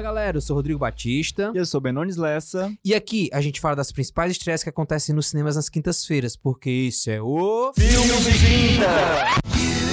Fala galera, eu sou Rodrigo Batista. E eu sou Benones Lessa. E aqui a gente fala das principais estreias que acontecem nos cinemas nas quintas-feiras, porque isso é o. Filme de Quinta!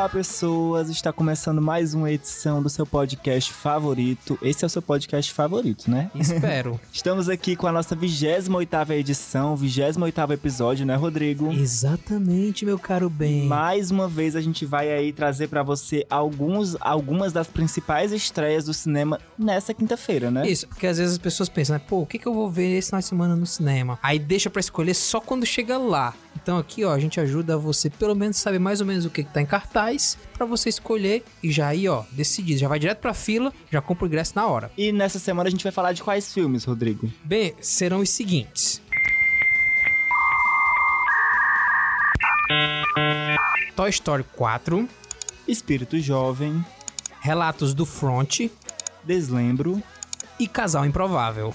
Olá, pessoas! Está começando mais uma edição do seu podcast favorito. Esse é o seu podcast favorito, né? Espero. Estamos aqui com a nossa 28ª edição, 28º episódio, né, Rodrigo? Exatamente, meu caro bem. Mais uma vez a gente vai aí trazer pra você alguns, algumas das principais estreias do cinema nessa quinta-feira, né? Isso, porque às vezes as pessoas pensam, né? Pô, o que, que eu vou ver esse final de semana no cinema? Aí deixa pra escolher só quando chega lá. Então aqui, ó, a gente ajuda você pelo menos saber mais ou menos o que, que tá em cartaz pra você escolher e já aí, ó, decidir. Já vai direto pra fila, já compra o ingresso na hora. E nessa semana a gente vai falar de quais filmes, Rodrigo? Bem, serão os seguintes. Toy Story 4, Espírito Jovem, Relatos do Front Deslembro, e Casal Improvável.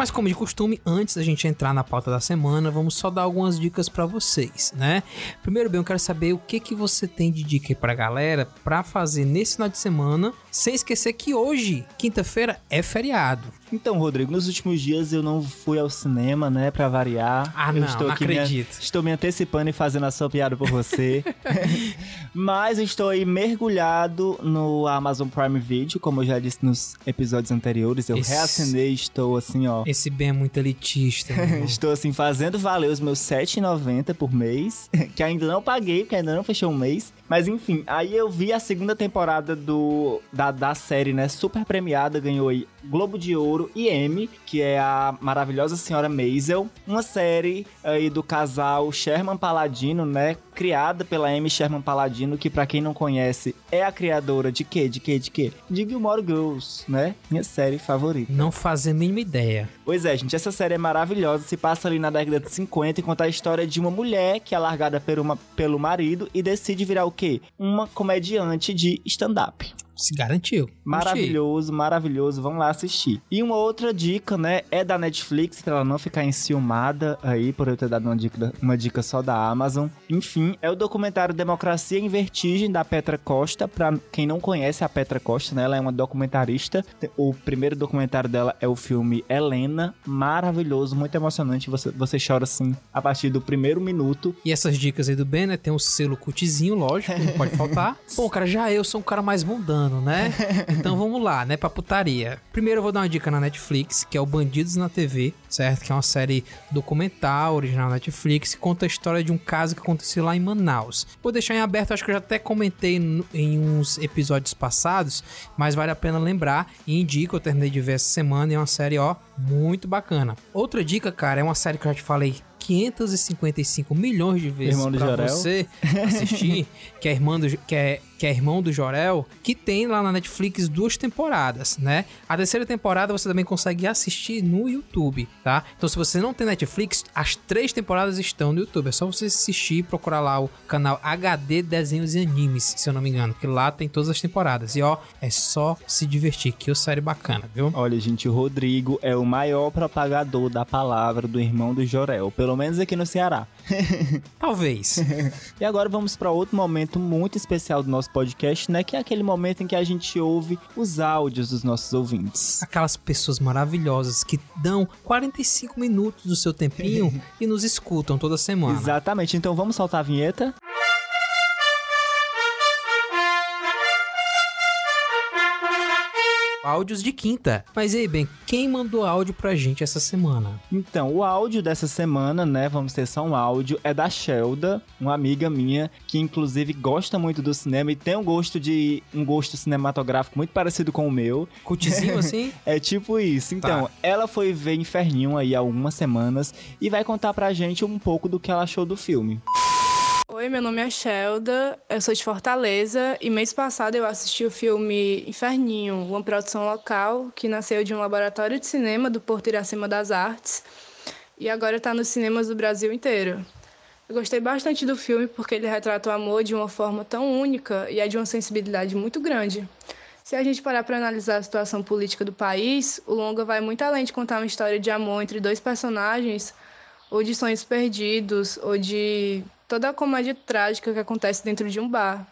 Mas como de costume, antes da gente entrar na pauta da semana, vamos só dar algumas dicas pra vocês, né? Primeiro, bem, eu quero saber o que que você tem de dica pra galera pra fazer nesse final de semana, sem esquecer que hoje, quinta-feira, é feriado. Então, Rodrigo, nos últimos dias eu não fui ao cinema, né, Pra variar. Ah, eu não, estou não aqui me- acredito. estou me antecipando e fazendo a sua piada por você. Mas estou aí mergulhado no Amazon Prime Video, como eu já disse nos episódios anteriores. Eu Esse- reassinei, estou assim, ó. Esse bem é muito elitista. Estou assim fazendo valer os meus R$ 7,90 por mês, que ainda não paguei, porque ainda não fechou um mês. Mas enfim, aí eu vi a segunda temporada do da, da série, né, super premiada, ganhou aí Globo de Ouro e Emmy, que é a maravilhosa Senhora Maisel, uma série aí do casal Sherman Paladino, né, criada pela Amy Sherman Paladino, que pra quem não conhece é a criadora de quê? De quê? De quê? De Gilmore Girls, né? Minha série favorita. Não fazer a mínima ideia. Pois é, gente, essa série é maravilhosa. Se passa ali na década de 50 e conta a história de uma mulher que é largada por uma- pelo marido e decide virar o quê? Uma comediante de stand-up. Se garantiu. Maravilhoso, maravilhoso. Vamos lá assistir. E uma outra dica, né, é da Netflix, pra ela não ficar enciumada aí por eu ter dado uma dica, uma dica só da Amazon. Enfim, é o documentário Democracia em Vertigem, da Petra Costa. Pra quem não conhece a Petra Costa, né, ela é uma documentarista. O primeiro documentário dela é o filme Helena. Maravilhoso, muito emocionante. Você, você chora, assim, a partir do primeiro minuto. E essas dicas aí do Ben, né? Tem um selo cutizinho, lógico, não pode faltar. Pô, cara, já eu sou um cara mais mundano, né? Então vamos lá, né? Pra putaria. Primeiro eu vou dar uma dica na Netflix, que é o Bandidos na TV, certo? Que é uma série documental, original Netflix, que conta a história de um caso que aconteceu lá em Manaus. Vou deixar em aberto, acho que eu já até comentei em uns episódios passados, mas vale a pena lembrar e indico, eu terminei de ver essa semana e é uma série, ó, muito bacana. Outra dica, cara, é uma série que eu já te falei 555 milhões de vezes Jorel. você assistir, que é, irmão do, que, é, que é irmão do Jorel, que tem lá na Netflix duas temporadas, né? A terceira temporada você também consegue assistir no YouTube, tá? Então se você não tem Netflix, as três temporadas estão no YouTube. É só você assistir e procurar lá o canal HD Desenhos e Animes, se eu não me engano, que lá tem todas as temporadas. E ó, é só se divertir, que é série bacana, viu? Olha, gente, o Rodrigo é o maior propagador da palavra do irmão do Jorel, pelo menos aqui no Ceará. Talvez. E agora vamos para outro momento muito especial do nosso podcast, né? Que é aquele momento em que a gente ouve os áudios dos nossos ouvintes. aquelas pessoas maravilhosas que dão 45 minutos do seu tempinho e nos escutam toda semana. Exatamente, então vamos soltar a vinheta? Áudios de quinta. Mas e aí, bem, quem mandou áudio pra gente essa semana? Então, o áudio dessa semana, né? Vamos ter só um áudio, é da Shelda, uma amiga minha, que inclusive gosta muito do cinema e tem um gosto de. um gosto cinematográfico muito parecido com o meu. Cutizinho assim? É tipo isso. Então, Tá. ela foi ver Inferninho aí há algumas semanas e vai contar pra gente um pouco do que ela achou do filme. Oi, meu nome é Shelda, eu sou de Fortaleza e mês passado eu assisti o filme Inferninho, uma produção local que nasceu de um laboratório de cinema do Porto Iracema das Artes e agora está nos cinemas do Brasil inteiro. Eu gostei bastante do filme porque ele retrata o amor de uma forma tão única e é de uma sensibilidade muito grande. Se a gente parar para analisar a situação política do país, o longa vai muito além de contar uma história de amor entre dois personagens, ou de sonhos perdidos, ou de toda a comédia trágica que acontece dentro de um bar.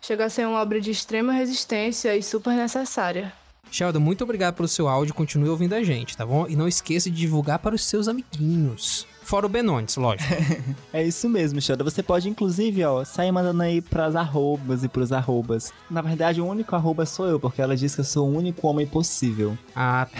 Chega a ser uma obra de extrema resistência e super necessária. Sheldon, muito obrigado pelo seu áudio. Continue ouvindo a gente, tá bom? E não esqueça de divulgar para os seus amiguinhos. Fora o Benones, lógico. É isso mesmo, Xanda. Você pode, inclusive, ó, sair mandando aí pras arrobas e pros arrobas. Na verdade, o único arroba sou eu, porque ela diz que eu sou o único homem possível. Ah, tá.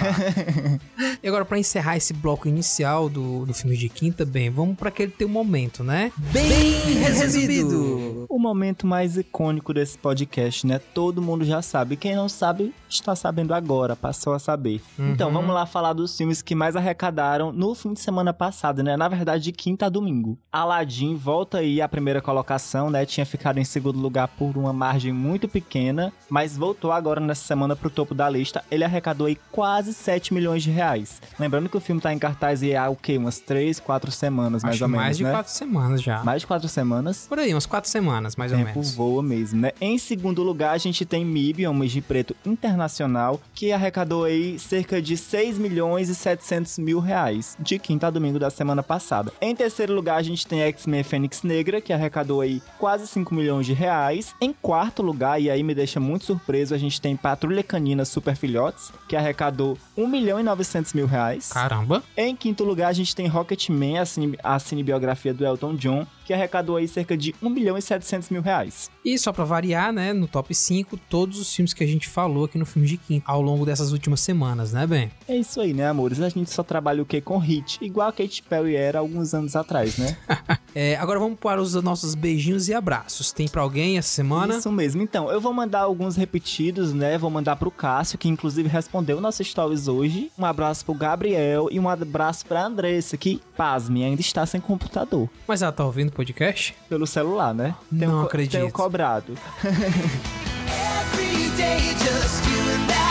e agora, pra encerrar esse bloco inicial do, do filme de quinta, bem, vamos pra aquele teu momento, né? Bem resumido! O momento mais icônico desse podcast, né? Todo mundo já sabe. Quem não sabe, está sabendo agora, passou a saber. Então, Uhum. vamos lá falar dos filmes que mais arrecadaram no fim de semana passado, né? Na verdade, de quinta a domingo. Aladdin volta aí à primeira colocação, né? Tinha ficado em segundo lugar por uma margem muito pequena, mas voltou agora nessa semana pro topo da lista. Ele arrecadou aí quase 7 milhões de reais. Lembrando que o filme tá em cartaz aí há o quê? Umas 3, 4 semanas, mais Acho ou menos, mais de né? quatro semanas já. Mais de 4 semanas. Por aí, umas quatro semanas, mais ou tempo menos. voa mesmo, né? Em segundo lugar, a gente tem MIB, Homens de Preto Internacional, que arrecadou aí cerca de 6 milhões e 700 mil reais, de quinta a domingo da semana passada. Em terceiro lugar, a gente tem X-Men Fênix Negra, que arrecadou aí quase 5 milhões de reais. Em quarto lugar, e aí me deixa muito surpreso, a gente tem Patrulha Canina Super Filhotes, que arrecadou 1 milhão e 900 mil reais. Caramba. Em quinto lugar, a gente tem Rocketman, a, cine, a cinebiografia do Elton John, que arrecadou aí cerca de 1 milhão e 700 mil reais. E só pra variar, né, no top 5, todos os filmes que a gente falou aqui no filme de quinta, ao longo dessas últimas semanas, né, Ben? É isso aí, né, amores? A gente só trabalha o que com hit, igual a Katy Perry era alguns anos atrás, né? É, agora vamos para os nossos beijinhos e abraços. Tem pra alguém essa semana? Isso mesmo. Então, eu vou mandar alguns repetidos, né? Vou mandar pro Cássio, que inclusive respondeu nossos stories hoje. Um abraço pro Gabriel e um abraço pra Andressa, que, pasme, ainda está sem computador. Mas ela tá ouvindo podcast? Pelo celular, né? Não acredito. Tenho cobrado. Every day just doing that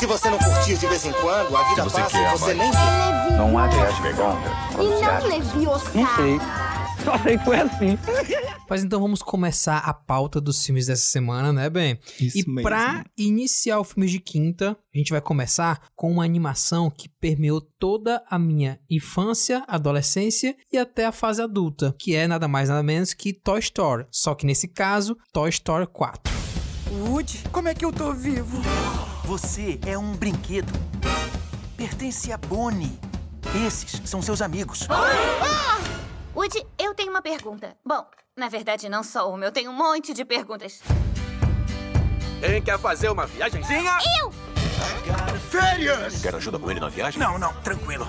Se você não curtir de vez em quando, a vida você passa quer, e você mãe. nem vê. Não há redonda quando E se não acha. leviosa. Mas então vamos começar a pauta dos filmes dessa semana, né, Ben? Isso e mesmo. pra iniciar o filme de quinta, a gente vai começar com uma animação que permeou toda a minha infância, adolescência e até a fase adulta, que é nada mais nada menos que Toy Story. Só que nesse caso, Toy Story 4. Woody, como é que eu tô vivo? Você é um brinquedo. Pertence a Bonnie. Esses são seus amigos. Woody, eu tenho uma pergunta. Bom, na verdade, não só uma, eu tenho um monte de perguntas. Quem quer fazer uma viagenzinha? Férias! Quer ajuda com ele na viagem? Não, não, tranquilo.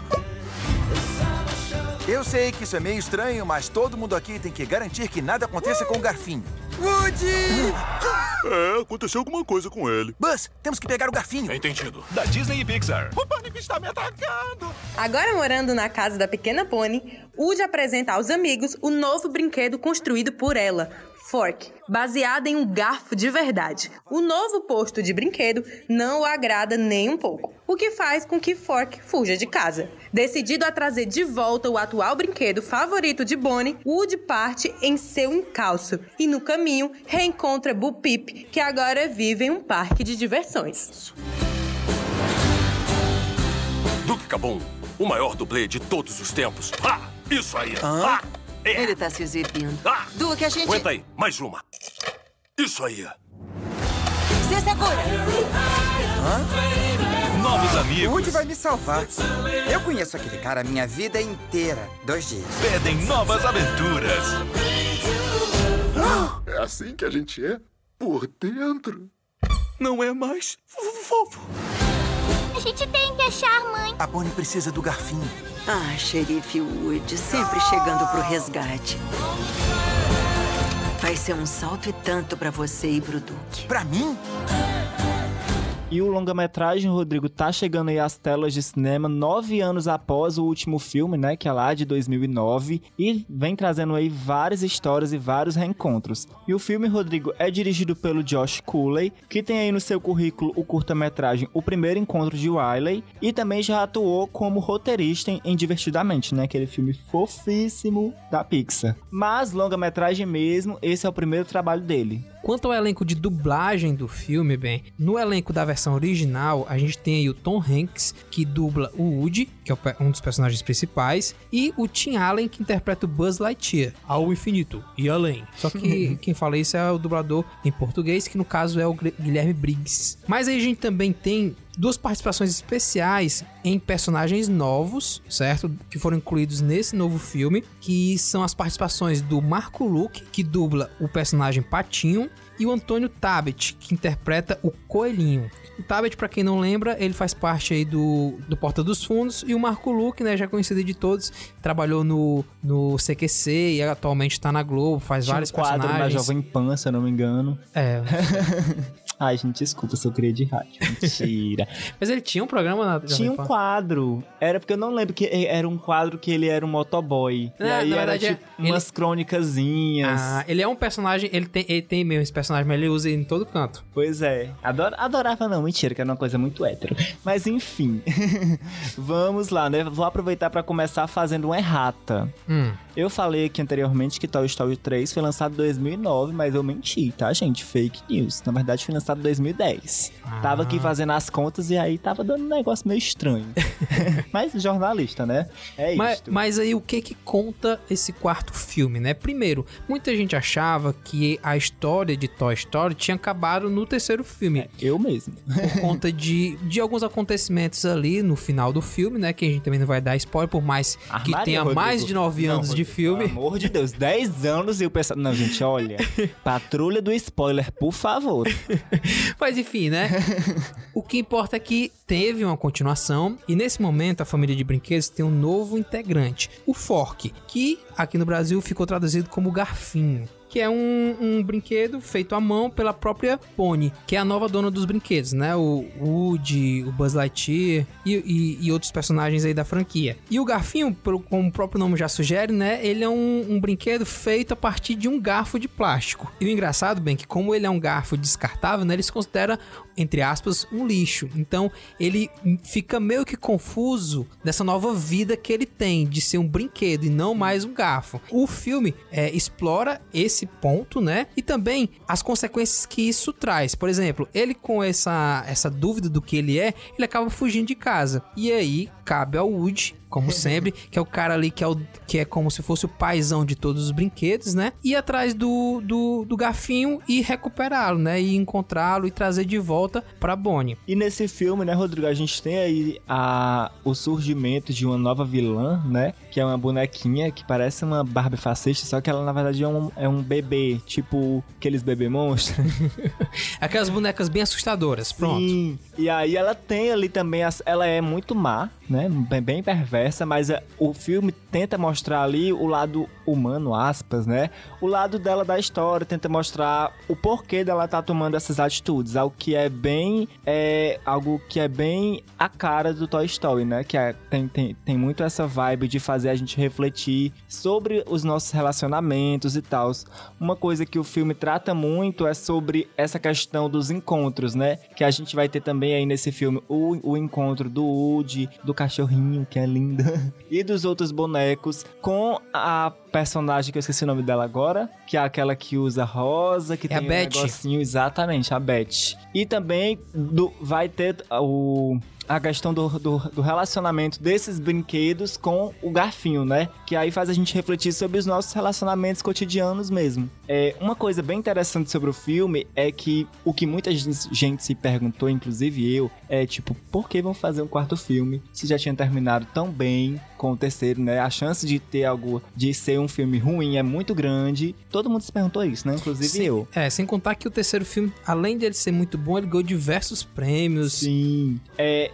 Eu sei que isso é meio estranho, mas todo mundo aqui tem que garantir que nada aconteça com o garfinho. Woody! É, aconteceu alguma coisa com ele. Buzz, temos que pegar o garfinho. Entendido. Da Disney e Pixar. O pânico está me atacando! Agora morando na casa da pequena Pony, Woody apresenta aos amigos o novo brinquedo construído por ela, Fork, baseado em um garfo de verdade. O novo posto de brinquedo não o agrada nem um pouco, o que faz com que Fork fuja de casa. Decidido a trazer de volta o atual brinquedo favorito de Bonnie, Woody parte em seu encalço e no caminho reencontra Bo Peep, que agora vive em um parque de diversões. Duke Cabum, o maior dublê de todos os tempos. Ah, isso aí. Ah, é. Ele tá se exibindo. Ah, Duque, a gente. aguenta aí, mais uma. Isso aí. Se segura! Novos amigos Woody vai me salvar. Eu conheço aquele cara a minha vida inteira. Dois dias. pedem novas aventuras. É assim que a gente é? Por dentro. Não é mais fofo. A gente tem que achar a mãe. A Bonnie precisa do garfinho. Ah, xerife Wood, sempre chegando pro resgate. Vai ser um salto e tanto pra você e pro Duque. Pra mim? E o longa-metragem, Rodrigo, tá chegando aí às telas de cinema nove anos após o último filme, né? Que é lá de 2009. E vem trazendo aí várias histórias e vários reencontros. E o filme, Rodrigo, é dirigido pelo Josh Cooley, que tem aí no seu currículo o curta-metragem O Primeiro Encontro de Wiley. E também já atuou como roteirista em- Divertidamente, né? Aquele filme fofíssimo da Pixar. Mas, longa-metragem mesmo, esse é o primeiro trabalho dele. Quanto ao elenco de dublagem do filme, bem, no elenco da versão original, a gente tem aí o Tom Hanks, que dubla o Woody, que é um dos personagens principais, e o Tim Allen, que interpreta o Buzz Lightyear, ao infinito e além. Só que quem fala isso é o dublador em português, que no caso é o Guilherme Briggs. Mas aí a gente também tem duas participações especiais em personagens novos, certo? Que foram incluídos nesse novo filme, que são as participações do Marco Luke, que dubla o personagem Patinho, e o Antônio Tabet, que interpreta o Coelhinho. O Tabet, pra quem não lembra, ele faz parte aí do, do Porta dos Fundos, e o Marco Luke, né, já conhecido de todos, trabalhou no, no CQC e atualmente tá na Globo, faz Tinha vários um quadro na personagens. Jovem Pan, se eu não me engano. É, Ai, gente, desculpa se eu criei de rádio. Mentira. mas ele tinha um programa na Tinha um quadro. Era porque eu não lembro que era um quadro que ele era um motoboy. e Ah, aí na era verdade, tipo ele- umas crônicazinhas. Ah, ele é um personagem, ele tem, ele tem mesmo esse personagem, mas ele usa em todo canto. Pois é. Ador, adorava não, mentira, que era uma coisa muito hétero. Mas enfim. Vamos lá, né? Vou aproveitar pra começar fazendo uma errata. Hum. Eu falei aqui anteriormente que Toy Story 3 foi lançado em 2009, mas eu menti, tá, gente? Fake news. Na verdade, foi lançado em 2010. Tava aqui fazendo as contas e aí tava dando um negócio meio estranho. mas jornalista, né? É Mas, isso. mas aí o que que conta esse quarto filme, né? Primeiro, muita gente achava que a história de Toy Story tinha acabado no terceiro filme. Eu mesmo. Por conta de, de alguns acontecimentos ali no final do filme, né? Que a gente também não vai dar spoiler, por mais que tenha Rodrigo. mais de nove Não, anos de Rodrigo, filme. Pelo amor de Deus, 10 anos e o pessoal. Não, gente, olha. Patrulha do spoiler, por favor. Mas enfim, né? o que importa é que teve uma continuação e nesse momento a família de brinquedos tem um novo integrante, o Fork, que aqui no Brasil ficou traduzido como Garfinho. Que é um, um brinquedo feito à mão pela própria Pony, que é a nova dona dos brinquedos, né? O Woody, o Buzz Lightyear e, e- e outros personagens aí da franquia. E o Garfinho, pelo- como o próprio nome já sugere, né? Ele é um, um brinquedo feito a partir de um garfo de plástico. E o engraçado, bem, que como ele é um garfo descartável, né? Ele se considera, entre aspas, um lixo. Então, ele fica meio que confuso dessa nova vida que ele tem, de ser um brinquedo e não mais um garfo. O filme é, explora esse ponto, né? E também as consequências que isso traz. Por exemplo, ele com essa, essa dúvida do que ele é, ele acaba fugindo de casa. E aí, cabe ao Woody como sempre, que é o cara ali que é, o, que é como se fosse o paizão de todos os brinquedos, né? Ir atrás do, do, do garfinho e recuperá-lo, né? E encontrá-lo e trazer de volta pra Bonnie. E nesse filme, né, Rodrigo, a gente tem aí a, o surgimento de uma nova vilã, né? Que é uma bonequinha que parece uma Barbie fascista, só que ela na verdade é um, é um bebê, tipo aqueles bebê monstros. Aquelas bonecas bem assustadoras, pronto. Sim. E aí ela tem ali também, as, ela é muito má, né? Bem, bem perversa, mas é, o filme tenta mostrar ali o lado humano, aspas, né? O lado dela da história, tenta mostrar o porquê dela tá tomando essas atitudes, algo que é bem, é algo que é bem a cara do Toy Story, né? Que é, tem, tem, tem muito essa vibe de fazer a gente refletir sobre os nossos relacionamentos e tal. Uma coisa que o filme trata muito é sobre essa questão dos encontros, né? Que a gente vai ter também aí nesse filme o, o encontro do Woody, do cachorrinho, que é linda, e dos outros bonecos com a personagem que eu esqueci o nome dela agora, que é aquela que usa rosa, que É a tem Beth. um negocinho, exatamente, a Beth. E também do- vai ter o a questão do, do, do relacionamento desses brinquedos com o garfinho, né? Que aí faz a gente refletir sobre os nossos relacionamentos cotidianos mesmo. É, uma coisa bem interessante sobre o filme é que o que muita gente gente se perguntou, inclusive eu, é tipo, por que vão fazer um quarto filme se já tinha terminado tão bem com o terceiro, né? A chance de ter algo, de ser um filme ruim é muito grande. Todo mundo se perguntou isso, né? Inclusive Sim, eu. É, sem contar que o terceiro filme, além dele ser muito bom, ele ganhou diversos prêmios. Sim. É,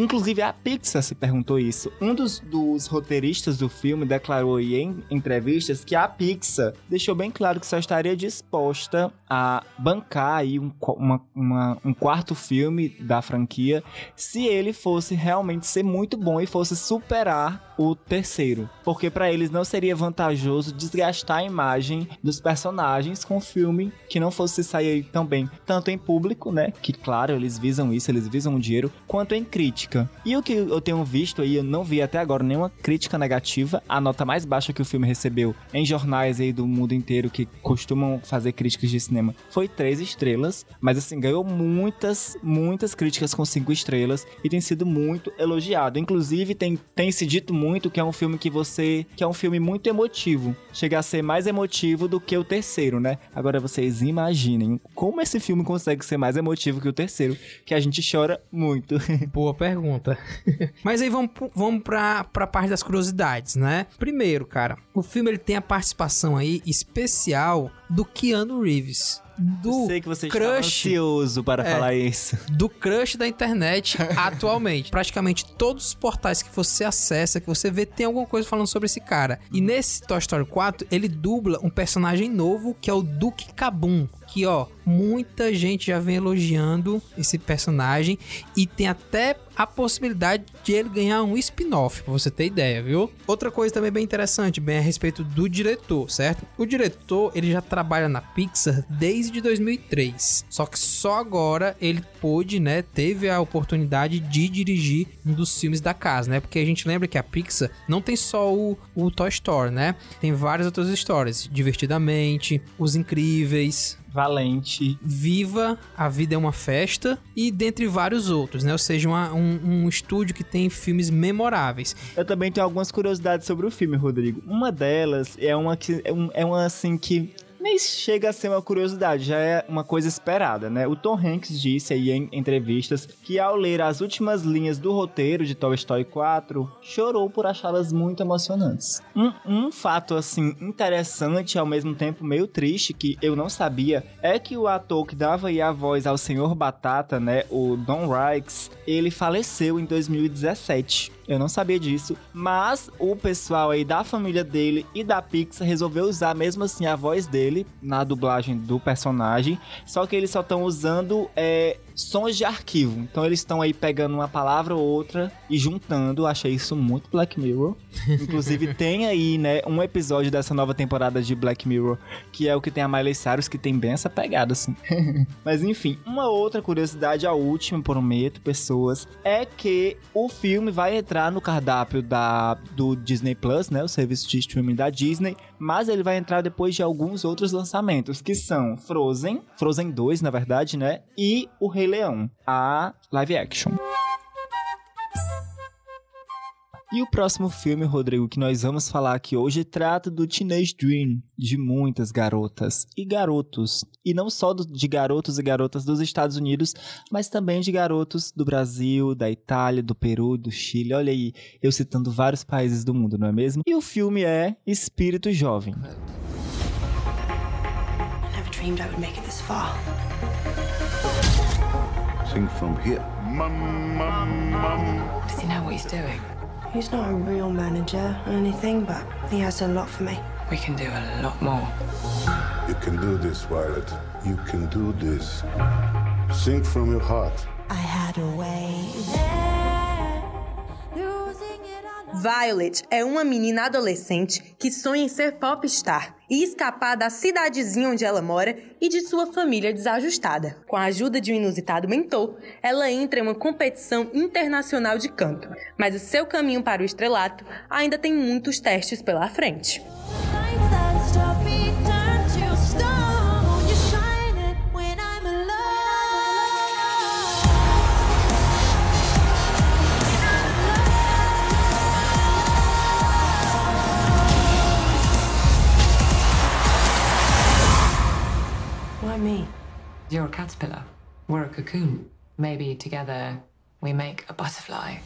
Inclusive a Pixar se perguntou isso. Um dos, dos roteiristas do filme declarou em entrevistas que a Pixar deixou bem claro que só estaria disposta a bancar aí um, uma- uma- um quarto filme da franquia se ele fosse realmente ser muito bom e fosse superar o terceiro. Porque pra eles não seria vantajoso desgastar a imagem dos personagens com um filme que não fosse sair tão bem, tanto em público, né? Que claro, eles visam isso, eles visam o dinheiro, quanto em crítica. E o que eu tenho visto aí, eu não vi até agora nenhuma crítica negativa. A nota mais baixa que o filme recebeu em jornais aí do mundo inteiro que costumam fazer críticas de cinema foi três estrelas. Mas assim, ganhou muitas, muitas críticas com cinco estrelas e tem sido muito elogiado. Inclusive, tem, tem se dito muito que é um filme que você. que é um filme muito emotivo. Chega a ser mais emotivo do que o terceiro, né? Agora vocês imaginem como esse filme consegue ser mais emotivo que o terceiro, que a gente chora muito. Boa pergunta. Mas aí vamos, vamos pra, pra parte das curiosidades, né? Primeiro, cara, o filme ele tem a participação aí especial do Keanu Reeves. Do Sei que você crush ansioso para É. falar isso. do crush da internet atualmente. Praticamente todos os portais que você acessa, que você vê, tem alguma coisa falando sobre esse cara. E nesse Toy Story 4, ele dubla um personagem novo que é o Duke Kabum. Que, ó, muita gente já vem elogiando esse personagem e tem até a possibilidade de ele ganhar um spin-off, pra você ter ideia, viu? Outra coisa também bem interessante, bem a respeito do diretor, certo? O diretor, ele já trabalha na Pixar desde 2003. Só que só agora ele pôde, né, teve a oportunidade de dirigir um dos filmes da casa, né? Porque a gente lembra que a Pixar não tem só o, o Toy Story, né? Tem várias outras histórias, Divertidamente, Os Incríveis, Valente. Viva, A Vida é uma Festa e dentre vários outros, né? Ou seja, uma- um, um estúdio que tem filmes memoráveis. Eu também tenho algumas curiosidades sobre o filme, Rodrigo. Uma delas é uma que é, um- é uma assim que nem chega a ser uma curiosidade, já é uma coisa esperada, né? O Tom Hanks disse aí em entrevistas que ao ler as últimas linhas do roteiro de Toy Story 4, chorou por achá-las muito emocionantes. Um, um fato assim interessante e ao mesmo tempo meio triste que eu não sabia é que o ator que dava aí a voz ao Senhor Batata, né, o Don Rikes, ele faleceu em 2017. Eu não sabia disso, mas o pessoal aí da família dele e da Pixar resolveu usar mesmo assim a voz dele na dublagem do personagem, só que eles só estão usando é, sons de arquivo. Então eles estão aí pegando uma palavra ou outra e juntando. Achei isso muito Black Mirror. Inclusive tem aí, né, um episódio dessa nova temporada de Black Mirror que é o que tem a Miley Cyrus que tem bem essa pegada assim. Mas enfim, uma outra curiosidade, a última, prometo, pessoas, é que o filme vai entrar no cardápio da, do Disney Plus, né? O serviço de streaming da Disney, mas ele vai entrar depois de alguns outros lançamentos, que são Frozen, Frozen 2, na verdade, né? E o Rei Leão, a live action. E o próximo filme, Rodrigo, que nós vamos falar aqui hoje, trata do Teenage Dream de muitas garotas e garotos. E não só do- de garotos e garotas dos Estados Unidos, mas também de garotos do Brasil, da Itália, do Peru, do Chile. Olha aí, eu citando vários países do mundo, não é mesmo? E o filme é Espírito Jovem. Never dreamed I would make it this far. Sing from here. Does he know what he's doing? He's not a real manager or anything, but he has a lot for me. We can do a lot more. You can do this, Violet. You can do this. Sing from your heart. I had a way. Violet é uma menina adolescente que sonha em ser popstar e escapar da cidadezinha onde ela mora e de sua família desajustada. Com a ajuda de um inusitado mentor, ela entra em uma competição internacional de canto, mas o seu caminho para o estrelato ainda tem muitos testes pela frente. Cocoon. Maybe together we make a butterfly.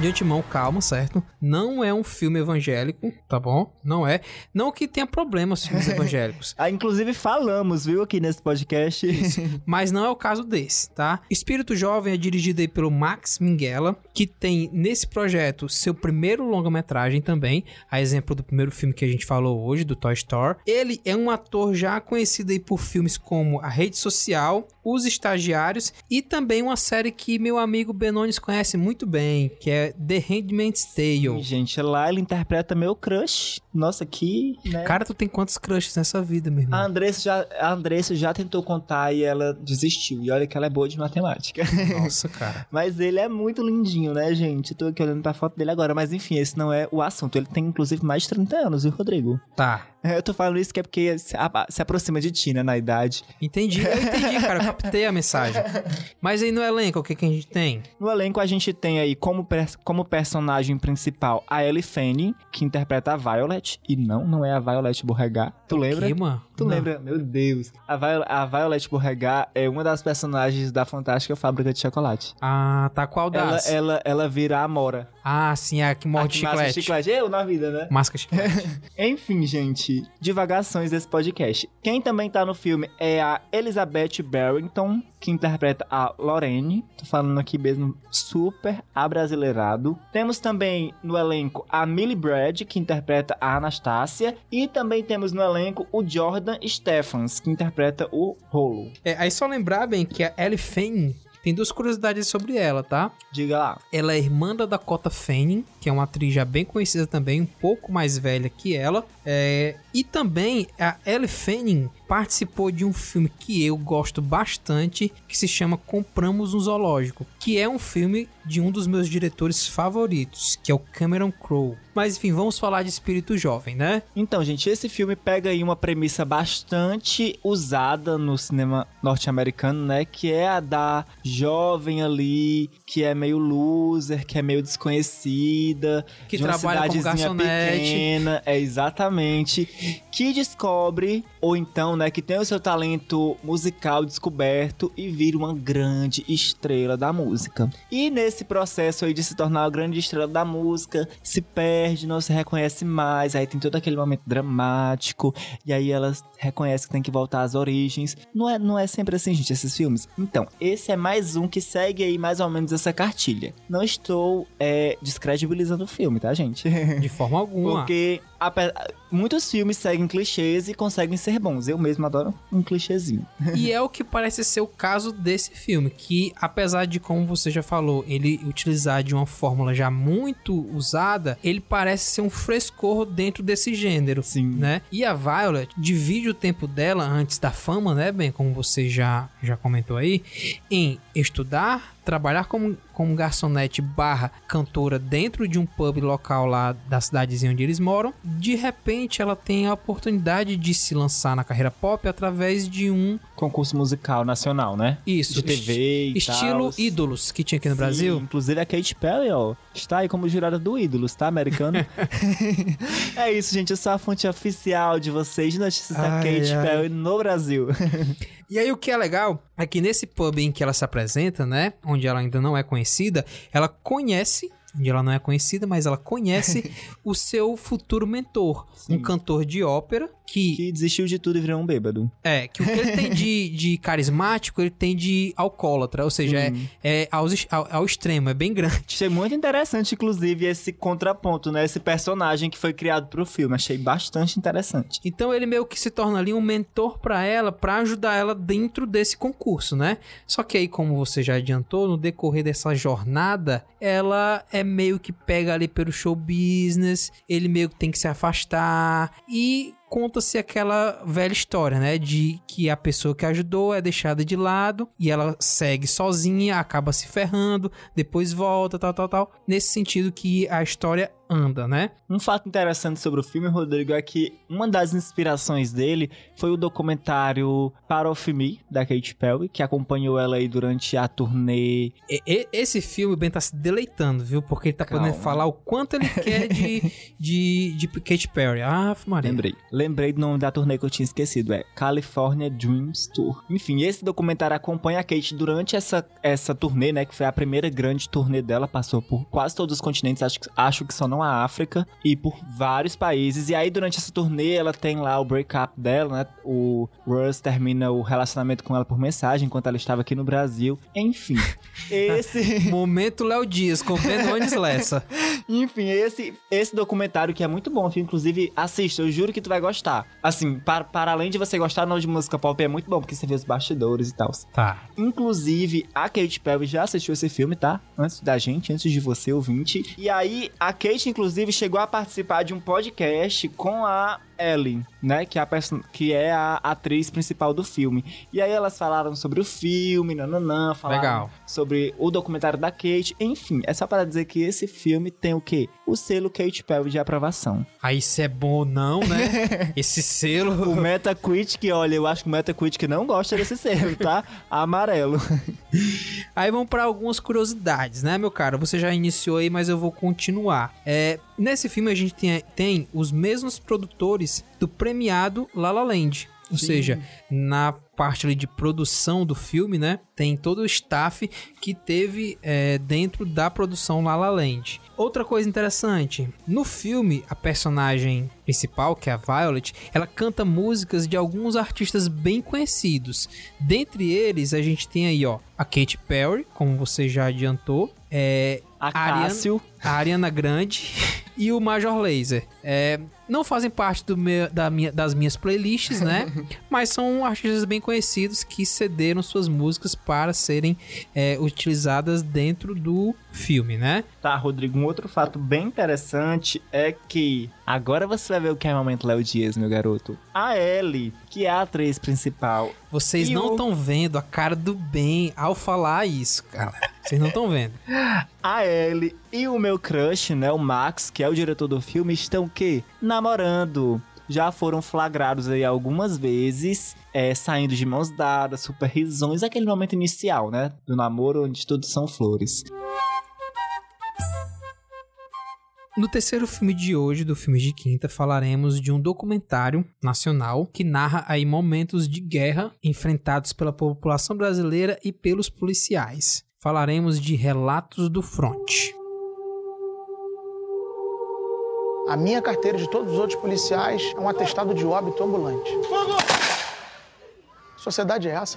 De antemão, calma, certo? Não é um filme evangélico, tá bom? Não é. Não que tenha problemas filmes evangélicos. Ah, inclusive falamos, viu, aqui nesse podcast. Mas não é o caso desse, tá? Espírito Jovem é dirigido aí pelo Max Minghella, que tem nesse projeto seu primeiro longa-metragem também, a exemplo do primeiro filme que a gente falou hoje, do Toy Story. Ele é um ator já conhecido aí por filmes como A Rede Social, Os Estagiários e também uma série que meu amigo Benones conhece muito bem, que é The Handmaid's Tale. Gente, lá ele interpreta meu crush. Nossa, que. Né? Cara, tu tem quantos crushes nessa vida, meu irmão? A Andressa, já, a Andressa já tentou contar e ela desistiu. E olha que ela é boa de matemática. Nossa, cara. Mas ele é muito lindinho, né, gente? Tô aqui olhando pra foto dele agora. Mas enfim, esse não é o assunto. Ele tem, inclusive, mais de 30 anos, viu, Rodrigo? Tá. É, Eu tô falando isso que é porque se, aproxima de ti, né, na idade. Entendi, eu entendi, cara. Eu captei a mensagem. Mas aí no elenco, o que, que a gente tem? No elenco, a gente tem aí como, como personagem principal a Ellie Fanning, que interpreta a Violet. E não, não é a Violet Borregar. Tu lembra? Que, mano? Tu Não. lembra? Meu Deus. A, Viol- a Violet Borregar é uma das personagens da Fantástica Fábrica de Chocolate. Ah, tá. Qual Ela, das? ela, ela vira a Amora. Ah, sim, a que morde A que masca chiclete. chiclete. Eu na vida, né? Masca chiclete. Enfim, gente, divagações desse podcast. Quem também tá no filme é a Elizabeth Barrington, que interpreta a Lorraine. Tô falando aqui mesmo super abrasileirado. Temos também no elenco a Millie Brad, que interpreta a Anastácia. E também temos no elenco o Jordan Stephens, que interpreta o Rolo. É, aí só lembrar bem que a Ellie Fanning tem duas curiosidades sobre ela, tá? Diga lá. Ela é irmã da Dakota Fanning, que é uma atriz já bem conhecida também, um pouco mais velha que ela. É, e também a Ellie Fanning participou de um filme que eu gosto bastante, que se chama Compramos um Zoológico, que é um filme de um dos meus diretores favoritos, que é o Cameron Crowe. Mas enfim, vamos falar de Espírito Jovem, né? Então, gente, esse filme pega aí uma premissa bastante usada no cinema norte-americano, né? Que é a da jovem ali, que é meio loser, que é meio desconhecida, Que de uma trabalha como cidadezinha garçonete. pequena, é exatamente, que descobre ou então, né, que tem o seu talento musical descoberto e vira uma grande estrela da música. E nesse processo aí de se tornar uma grande estrela da música, se perde, não se reconhece mais, aí tem todo aquele momento dramático, e aí ela reconhece que tem que voltar às origens. Não é, não é sempre assim, gente, esses filmes. Então, esse é mais um que segue aí mais ou menos essa cartilha. Não estou é, descredibilizando o filme, tá, gente? De forma alguma. Porque ape- muitos filmes seguem clichês e conseguem ser bons. Eu mesmo adoro um clichêzinho. E é o que parece ser o caso desse filme, que apesar de, como você já falou, ele utilizar de uma fórmula já muito usada, ele parece ser um frescor dentro desse gênero, Sim. né? E a Violet divide o tempo dela antes da fama, né, bem, como você já, já comentou aí, em estudar, trabalhar como, como garçonete barra cantora dentro de um pub local lá da cidadezinha onde eles moram. De repente, ela tem a oportunidade de se lançar na carreira pop através de um Concurso musical nacional, né? isso, De TV e estilo tals. ídolos que tinha aqui no Sim, Brasil. Inclusive a Katy Perry, ó, está aí como jurada do Ídolos, tá, americano? é isso, gente. Eu sou a fonte oficial de vocês de notícias da Ai, Katy ai. Perry no Brasil. E aí o que é legal é que nesse pub em que ela se apresenta, né, onde ela ainda não é conhecida, ela conhece, onde ela não é conhecida, mas ela conhece o seu futuro mentor, um cantor de ópera que que desistiu de tudo e virou um bêbado. é que o que ele tem de, de carismático ele tem de alcoólatra, ou seja, é, é ex- ao, ao extremo, é bem grande. Achei muito interessante, inclusive, esse contraponto, né? Esse personagem que foi criado pro filme. Achei bastante interessante. Então ele meio que se torna ali um mentor pra ela, pra ajudar ela dentro desse concurso, né? Só que aí, como você já adiantou, no decorrer dessa jornada, ela é meio que pega ali pelo show business, ele meio que tem que se afastar e conta-se aquela velha história, né, de que a pessoa que ajudou é deixada de lado e ela segue sozinha, acaba se ferrando, depois volta, tal, tal, tal. Nesse sentido que a história anda, né? Um fato interessante sobre o filme, Rodrigo, é que uma das inspirações dele foi o documentário Part of Me, da Katy Perry, que acompanhou ela aí durante a turnê. E- e- esse filme, o Ben tá se deleitando, viu? Porque ele tá Calma. podendo falar o quanto ele quer de, de, de Katy Perry. Ah, Maria. Lembrei. Lembrei do nome da turnê que eu tinha esquecido. É California Dreams Tour. Enfim, esse documentário acompanha a Kate durante essa, essa turnê, né? Que foi a primeira grande turnê dela. Passou por quase todos os continentes, acho, acho que só não a África. E por vários países. E aí, durante essa turnê, ela tem lá o breakup dela, né? O Russ termina o relacionamento com ela por mensagem enquanto ela estava aqui no Brasil. Enfim, esse... Momento Léo Dias, com Ben Nunes Lessa. Enfim, esse, esse documentário que é muito bom, que inclusive assista, eu juro que tu vai gostar. Assim, para, para além de você gostar não de música pop, é muito bom, porque você vê os bastidores e tal. Tá. Inclusive, a Kate Perry já assistiu esse filme, tá? Antes da gente, antes de você, ouvinte. E aí, a Kate, inclusive, chegou a participar de um podcast com a Ellie, né? Que é a, que é a atriz principal do filme. E aí elas falaram sobre o filme, nananã, falaram Legal. sobre o documentário da Kate. Enfim, é só para dizer que esse filme tem o quê? O selo Kate Perry de aprovação. Aí se é bom ou não, né? Esse selo. O Metacritic, olha, eu acho que o Metacritic não gosta desse selo, tá? Amarelo. Aí vamos para algumas curiosidades, né, meu cara? Você já iniciou aí, mas eu vou continuar. É, nesse filme a gente tem, tem os mesmos produtores do premiado La La Land. Ou Sim. seja, na parte ali de produção do filme, né? Tem todo o staff que teve é, dentro da produção La La Land. Outra coisa interessante, no filme, a personagem principal, que é a Violet, ela canta músicas de alguns artistas bem conhecidos. Dentre eles, a gente tem aí, ó, a Katy Perry, como você já adiantou, é, A Ariana- Cássio. A Ariana Grande e o Major Lazer. É, não fazem parte do meu- da minha- das minhas playlists, né? Mas são artistas bem conhecidos que cederam suas músicas para serem é, utilizadas dentro do filme, né? Tá, Rodrigo, um outro fato bem interessante é que agora você vai ver o que é o momento Léo Dias, meu garoto. A Ellie, que é a atriz principal. Vocês E não o- estão vendo a cara do bem ao falar isso, cara. Vocês não estão vendo. A Ellie e o meu crush, né, o Max, que é o diretor do filme, estão o quê? Namorando. Já foram flagrados aí algumas vezes, é, saindo de mãos dadas, super risões, aquele momento inicial, né, do namoro onde tudo são flores. No terceiro filme de hoje, do filme de quinta, falaremos de um documentário nacional que narra aí momentos de guerra enfrentados pela população brasileira e pelos policiais. Falaremos de Relatos do Front. A minha carteira de todos os outros policiais é um atestado de óbito ambulante. Sociedade é essa?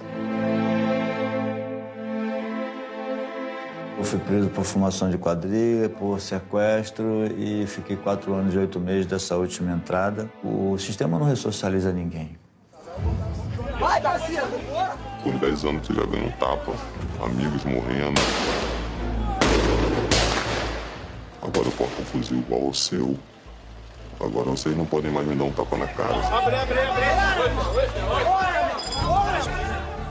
Eu fui preso por formação de quadrilha, por sequestro e fiquei quatro anos e oito meses dessa última entrada. O sistema não ressocializa ninguém. Vai, Garcia! Com 10 anos você já ganhou um tapa, amigos morrendo. Agora eu porto um fuzil igual ao seu. Agora vocês não podem mais me dar um tapa na cara. Abre, abre, abre!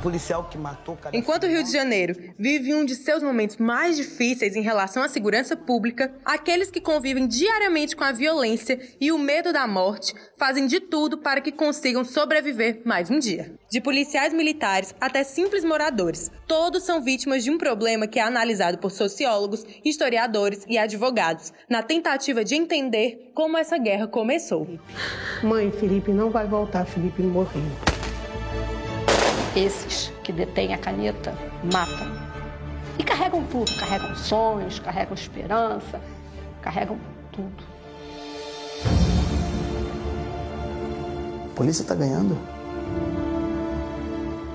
Policial que matou o cara. Enquanto o Rio de Janeiro vive um de seus momentos mais difíceis em relação à segurança pública, aqueles que convivem diariamente com a violência e o medo da morte fazem de tudo para que consigam sobreviver mais um dia. De policiais militares até simples moradores, todos são vítimas de um problema que é analisado por sociólogos, historiadores e advogados, na tentativa de entender como essa guerra começou. Mãe, Felipe não vai voltar, Felipe morreu. Esses que detêm a caneta matam. E carregam tudo, carregam sonhos, carregam esperança, carregam tudo. A polícia tá ganhando.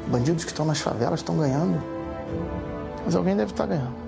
Bandidos que estão nas favelas estão ganhando. Mas alguém deve estar ganhando.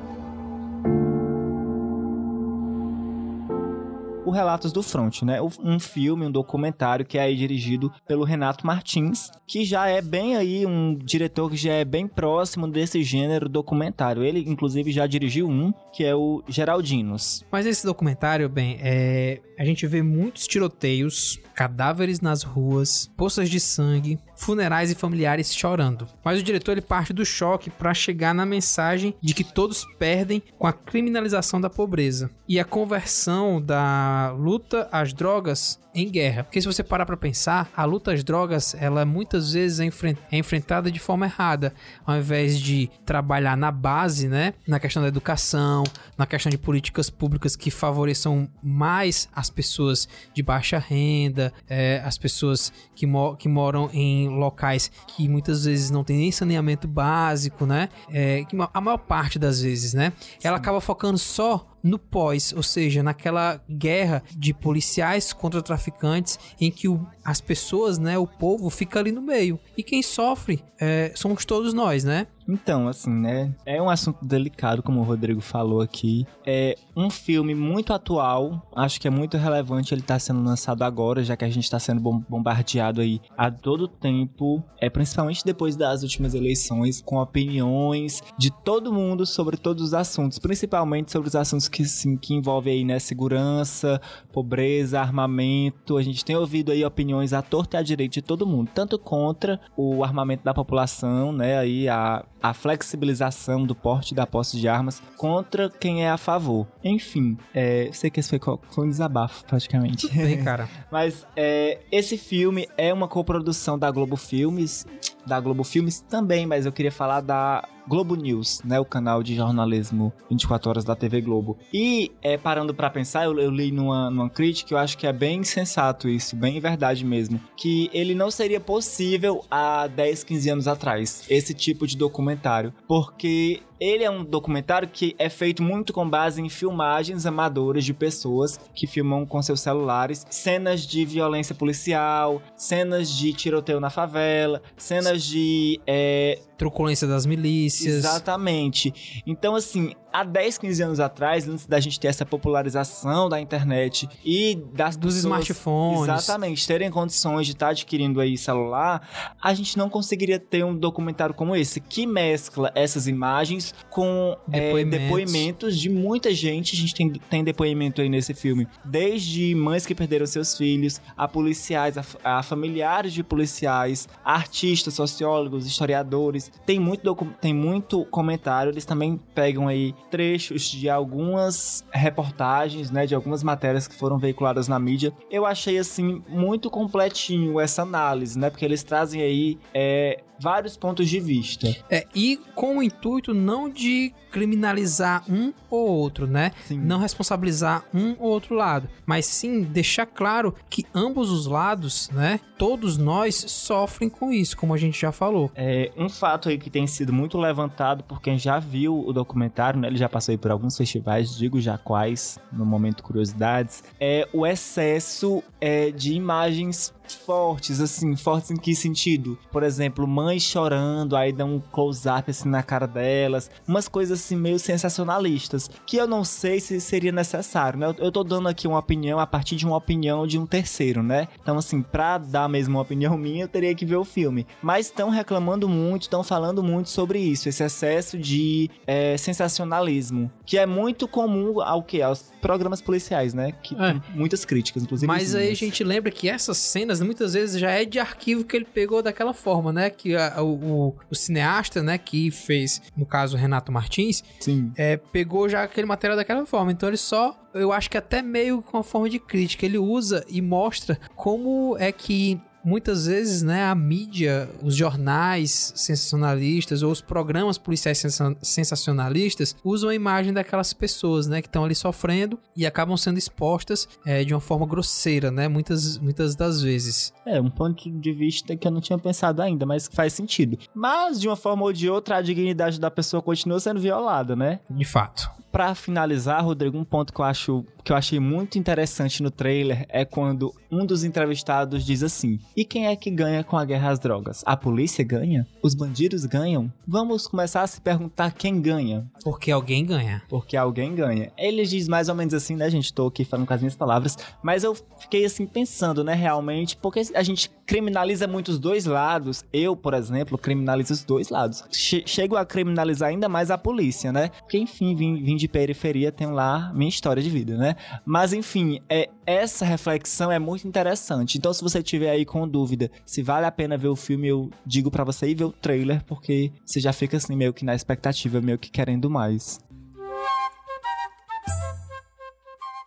O Relatos do Front, né? Um filme, um documentário que é aí dirigido pelo Renato Martins, que já é bem aí um diretor que já é bem próximo desse gênero documentário. Ele, inclusive, já dirigiu um, que é o Geraldinos. Mas esse documentário, bem, é... a gente vê muitos tiroteios, cadáveres nas ruas, poças de sangue, funerais e familiares chorando. Mas o diretor ele parte do choque para chegar na mensagem de que todos perdem com a criminalização da pobreza e a conversão da luta às drogas em guerra. Porque se você parar para pensar, a luta às drogas, ela muitas vezes é, enfren- é enfrentada de forma errada, ao invés de trabalhar na base, né, na questão da educação, na questão de políticas públicas que favoreçam mais as pessoas de baixa renda, é, as pessoas que, mo- que moram em locais que muitas vezes não tem nem saneamento básico, né? É, que a maior parte das vezes, né? Ela acaba focando só no pós, ou seja, naquela guerra de policiais contra traficantes em que o- as pessoas, né, o povo fica ali no meio. E quem sofre é, somos todos nós, né? Então, assim, né? É um assunto delicado, como o Rodrigo falou aqui. É um filme muito atual. Acho que é muito relevante ele estar sendo lançado agora, já que a gente está sendo bom- bombardeado aí a todo tempo. É principalmente depois das últimas eleições, com opiniões de todo mundo sobre todos os assuntos, principalmente sobre os assuntos que, assim, que envolvem aí, né? Segurança, pobreza, armamento. A gente tem ouvido aí opiniões à torta e à direita de todo mundo, tanto contra o armamento da população, né? Aí a, a flexibilização do porte da posse de armas contra quem é a favor. Enfim, é, sei que esse foi, foi um desabafo, praticamente. Bem, cara. Mas é, esse filme é uma coprodução da Globo Filmes, da Globo Filmes também, mas eu queria falar da Globo News, né, o canal de jornalismo 24 horas da TV Globo. E é, parando pra pensar, eu, eu li numa, numa crítica, eu acho que é bem sensato isso, bem verdade mesmo, que ele não seria possível há 10, 15 anos atrás, esse tipo de documentário, porque ele é um documentário que é feito muito com base em filmagens amadoras de pessoas que filmam com seus celulares cenas de violência policial, cenas de tiroteio na favela, cenas de é, Truculência das milícias. Exatamente. Então, assim, há 10, 15 anos atrás, antes da gente ter essa popularização da internet e das Dos smartphones. Exatamente, terem condições de estar adquirindo aí celular, a gente não conseguiria ter um documentário como esse, que mescla essas imagens com é, Depoimentos. depoimentos de muita gente. A gente tem, tem depoimento aí nesse filme, desde mães que perderam seus filhos, a policiais, a, a familiares de policiais, a artistas, sociólogos, historiadores. Tem muito, tem muito comentário. Eles também pegam aí trechos de algumas reportagens, né, de algumas matérias que foram veiculadas na mídia. Eu achei assim muito completinho essa análise, né, porque eles trazem aí é, vários pontos de vista. É, e com o intuito não de criminalizar um ou outro, né? Não responsabilizar um ou outro lado, mas sim deixar claro que ambos os lados, né? Todos nós sofrem com isso, como a gente já falou. É, um fato aí que tem sido muito levantado por quem já viu o documentário, né? Ele já passou aí por alguns festivais, digo já quais, no momento curiosidades, é o excesso é, de imagens fortes, assim, fortes em que sentido? Por exemplo, mães chorando, aí dá um close-up assim na cara delas, umas coisas assim meio sensacionalistas, que eu não sei se seria necessário, né? Eu, tô dando aqui uma opinião a partir de uma opinião de um terceiro, né? Então, assim, pra dar mesmo uma opinião minha, eu teria que ver o filme. Mas estão reclamando muito, estão falando muito sobre isso, esse excesso de é, sensacionalismo, que é muito comum ao que? Aos programas policiais, né? Que tem muitas críticas, inclusive. Mas aí a gente lembra que essas cenas muitas vezes já é de arquivo que ele pegou daquela forma, né? Que a- o, o- cineasta, né, que fez, no caso, o Renato Martins, Sim. é, pegou já aquele material daquela forma. Então ele só, eu acho que até meio com uma forma de crítica, ele usa e mostra como é que muitas vezes, né, a mídia, os jornais sensacionalistas ou os programas policiais sensa- sensacionalistas usam a imagem daquelas pessoas, né, que estão ali sofrendo e acabam sendo expostas é, de uma forma grosseira, né, muitas, muitas das vezes. É, um ponto de vista que eu não tinha pensado ainda, mas que faz sentido. Mas, de uma forma ou de outra, a dignidade da pessoa continua sendo violada, né? De fato. Pra finalizar, Rodrigo, um ponto que eu acho que eu achei muito interessante no trailer é quando um dos entrevistados diz assim: "E quem é que ganha com a guerra às drogas? A polícia ganha? Os bandidos ganham? Vamos começar a se perguntar quem ganha, Porque alguém ganha. porque alguém ganha". Ele diz mais ou menos assim, né, gente? Tô aqui falando com as minhas palavras, mas eu fiquei assim pensando, né, realmente, porque a gente criminaliza muito os dois lados. Eu, por exemplo, criminalizo os dois lados. Che- chego a criminalizar ainda mais a polícia, né? Porque, enfim, vim, vim de periferia, tenho lá minha história de vida, né? Mas enfim, é, essa reflexão é muito interessante. Então, se você tiver aí com dúvida se vale a pena ver o filme, eu digo pra você ir ver o trailer, porque você já fica assim meio que na expectativa, meio que querendo mais.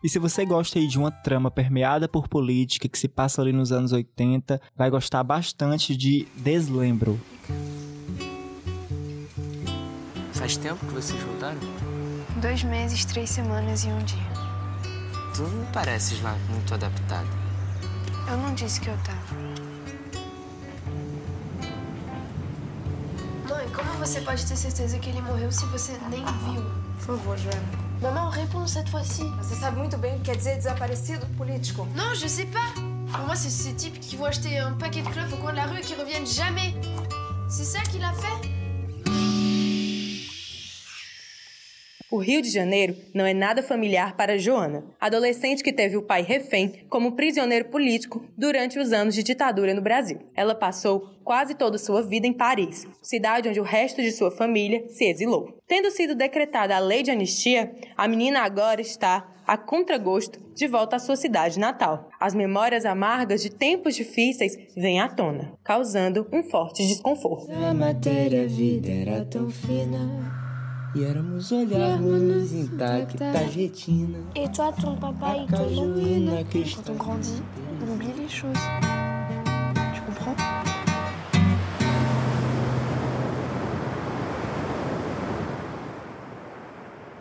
E se você gosta aí de uma trama permeada por política que se passa ali nos anos 80, vai gostar bastante de Deslembro. Faz tempo que vocês voltaram? Dois meses, três semanas e um dia. Tu não pareces lá muito adaptada. Eu não disse que eu tava. Mãe, como você pode ter certeza que ele morreu se você nem viu? Por favor, Joana. Maman, réponds cette fois-ci. Você sabe muito bem o que quer dizer desaparecido político. Non, je sais pas. Pour moi, c'est ces types qui vont acheter un paquet de clopes au coin de la rue et qui reviennent jamais. C'est ça qu'il a fait O Rio de Janeiro não é nada familiar para Joana, adolescente que teve o pai refém como prisioneiro político durante os anos de ditadura no Brasil. Ela passou quase toda sua vida em Paris, cidade onde o resto de sua família se exilou. Tendo sido decretada a lei de anistia, a menina agora está, a contragosto, de volta à sua cidade natal. As memórias amargas de tempos difíceis vêm à tona, causando um forte desconforto. A matéria vida era tão fina. E éramos olharmos intacta retina. Et toi, ton papa, il te manque Quand on grandit, on oublie les choses. Tu comprends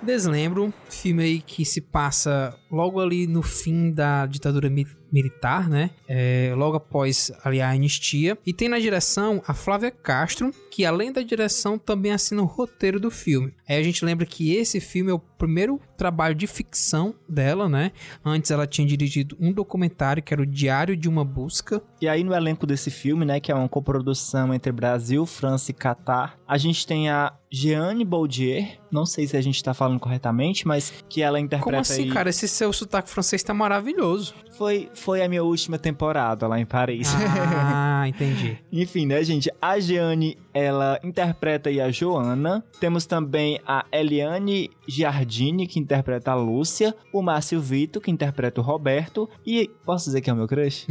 Deslembro, filme aí que se passa logo ali no fim da ditadura mi- militar, né? É, logo após ali a anistia. E tem na direção a Flávia Castro, que além da direção também assina o roteiro do filme. Aí a gente lembra que esse filme é o primeiro trabalho de ficção dela, né? Antes ela tinha dirigido um documentário que era o Diário de uma Busca. E aí no elenco desse filme, né, que é uma coprodução entre Brasil, França e Catar, a gente tem a Jeanne Baudier, não sei se a gente tá falando corretamente, mas que ela interpreta Como assim, aí... cara? Esse seu sotaque francês tá maravilhoso. Foi, foi a minha última temporada lá em Paris. Ah, entendi. Enfim, né, gente? A Jeanne, ela interpreta aí a Joana. Temos também a Eliane Giardini, que interpreta a Lúcia. O Márcio Vito, que interpreta o Roberto. E posso dizer que é o meu crush?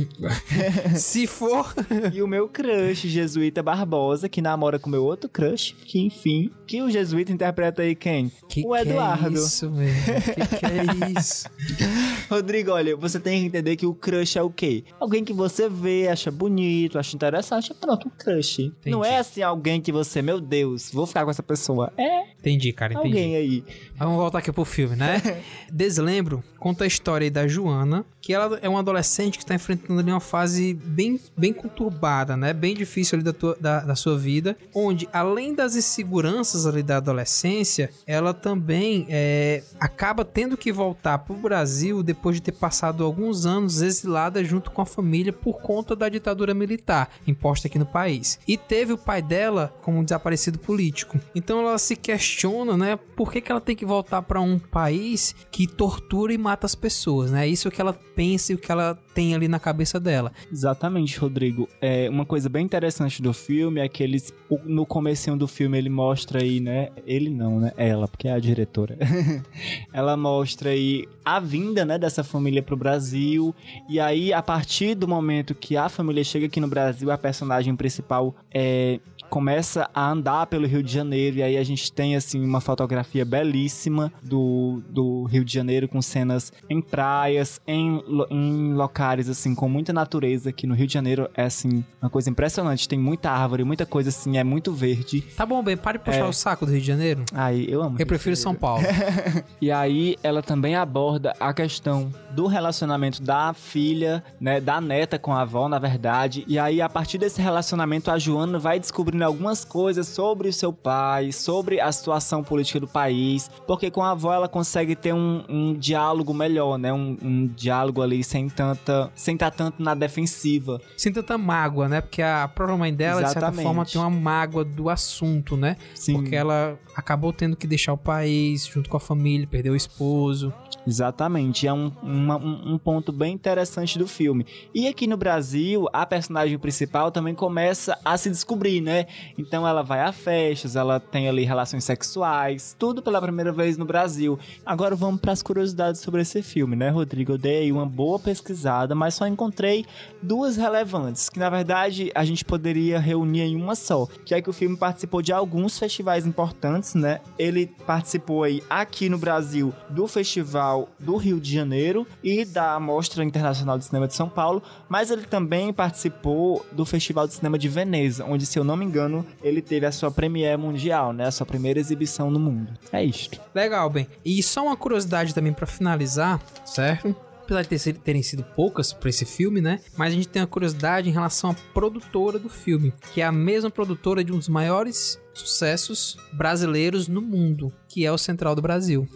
Se for. e o meu crush, Jesuíta Barbosa, que namora com o meu outro crush. Que, enfim, que o Jesuíta interpreta aí quem? Que o que é Eduardo. isso, velho? Que que é isso? Rodrigo, olha, você tem que entender que o crush é o quê? Alguém que você vê, acha bonito, acha interessante, pronto, um crush. Não é assim alguém que você, meu Deus, vou ficar com essa pessoa. É Entendi, cara, entendi. alguém aí. Vamos voltar aqui pro filme, né? Deslembro conta a história aí da Joana, que ela é uma adolescente que está enfrentando ali uma fase bem, bem conturbada, né? Bem difícil ali da, tua- da, da sua vida, onde além das inseguranças ali da adolescência, ela também é, acaba tendo que voltar pro Brasil depois de ter passado alguns anos exilada junto com a família por conta da ditadura militar imposta aqui no país. E teve o pai dela como um desaparecido político. Então ela se questiona, né, por que, que ela tem que voltar para um país que tortura e mata as pessoas, né? Isso é o que ela pensa e o que ela tem ali na cabeça dela. Exatamente, Rodrigo. É, uma coisa bem interessante do filme é que eles, no comecinho do filme, ele mostra aí, né? Ele não, né? Ela, porque é a diretora. Ela mostra aí a vinda, né, dessa família pro Brasil. E aí, a partir do momento que a família chega aqui no Brasil, a personagem principal é começa a andar pelo Rio de Janeiro e aí a gente tem assim uma fotografia belíssima do, do Rio de Janeiro com cenas em praias, em, em locais assim com muita natureza que no Rio de Janeiro é assim uma coisa impressionante, tem muita árvore, muita coisa assim, é muito verde. Tá bom, bem, pare de puxar É. o saco do Rio de Janeiro. Aí eu amo. Eu prefiro São Paulo. E aí ela também aborda a questão do relacionamento da filha, né, da neta com a avó, na verdade. E aí a partir desse relacionamento a Joana vai descobrindo algumas coisas sobre o seu pai, sobre a situação política do país, porque com a avó ela consegue ter um, um diálogo melhor, né, um, um diálogo ali sem tanta, sem estar tanto na defensiva. Sem tanta mágoa, né? Porque a própria mãe dela, de certa Exatamente. forma, tem uma mágoa do assunto, né? Sim. Porque ela acabou tendo que deixar o país junto com a família, perdeu o esposo. Exatamente, é um, um uma- um, um ponto bem interessante do filme. E aqui no Brasil, a personagem principal também começa a se descobrir, né? Então ela vai a festas, ela tem ali relações sexuais, tudo pela primeira vez no Brasil. Agora vamos para as curiosidades sobre esse filme, né, Rodrigo? Eu dei uma boa pesquisada, mas só encontrei duas relevantes, que na verdade a gente poderia reunir em uma só, que é que o filme participou de alguns festivais importantes, né? Ele participou aí aqui no Brasil do Festival do Rio de Janeiro e da Mostra Internacional de Cinema de São Paulo, mas ele também participou do Festival de Cinema de Veneza, onde, se eu não me engano, ele teve a sua premiere mundial, né? A sua primeira exibição no mundo. É isto. Legal, bem. E só uma curiosidade também pra finalizar, certo? Apesar de terem sido poucas pra esse filme, né? Mas a gente tem uma curiosidade em relação à produtora do filme, que é a mesma produtora de um dos maiores sucessos brasileiros no mundo, que é o Central do Brasil.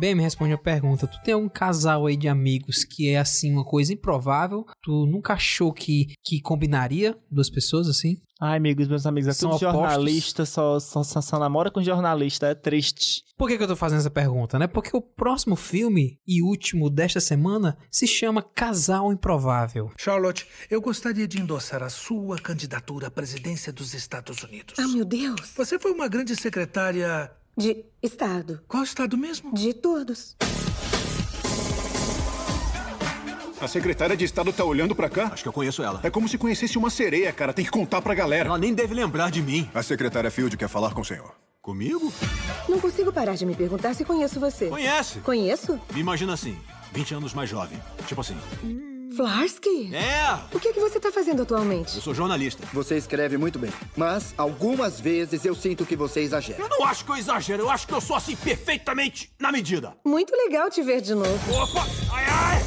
Bem, me responde a pergunta. Tu tem algum casal aí de amigos que é assim uma coisa improvável? Tu nunca achou que, que combinaria duas pessoas assim? Ai, amigos, meus amigos, é São tudo opostos? jornalista, só, só, só, só namora com jornalista, é triste. Por que, que eu tô fazendo essa pergunta, né? Porque o próximo filme e último desta semana se chama Casal Improvável. Charlotte, eu gostaria de endossar a sua candidatura à presidência dos Estados Unidos. Ah, meu Deus. Você foi uma grande secretária. De Estado. Qual Estado mesmo? De todos. A secretária de Estado tá olhando pra cá? Acho que eu conheço ela. É como se conhecesse uma sereia, cara. Tem que contar pra galera. Ela nem deve lembrar de mim. A secretária Field quer falar com o senhor. Comigo? Não consigo parar de me perguntar se conheço você. Conhece? Conheço? Me imagina assim, 20 anos mais jovem. Tipo assim. Flarsky? É! O que, é que você tá fazendo atualmente? Eu sou jornalista. Você escreve muito bem, mas algumas vezes eu sinto que você exagera. Eu não acho que eu exagero, eu acho que eu sou assim perfeitamente na medida. Muito legal te ver de novo. Opa! Ai, ai!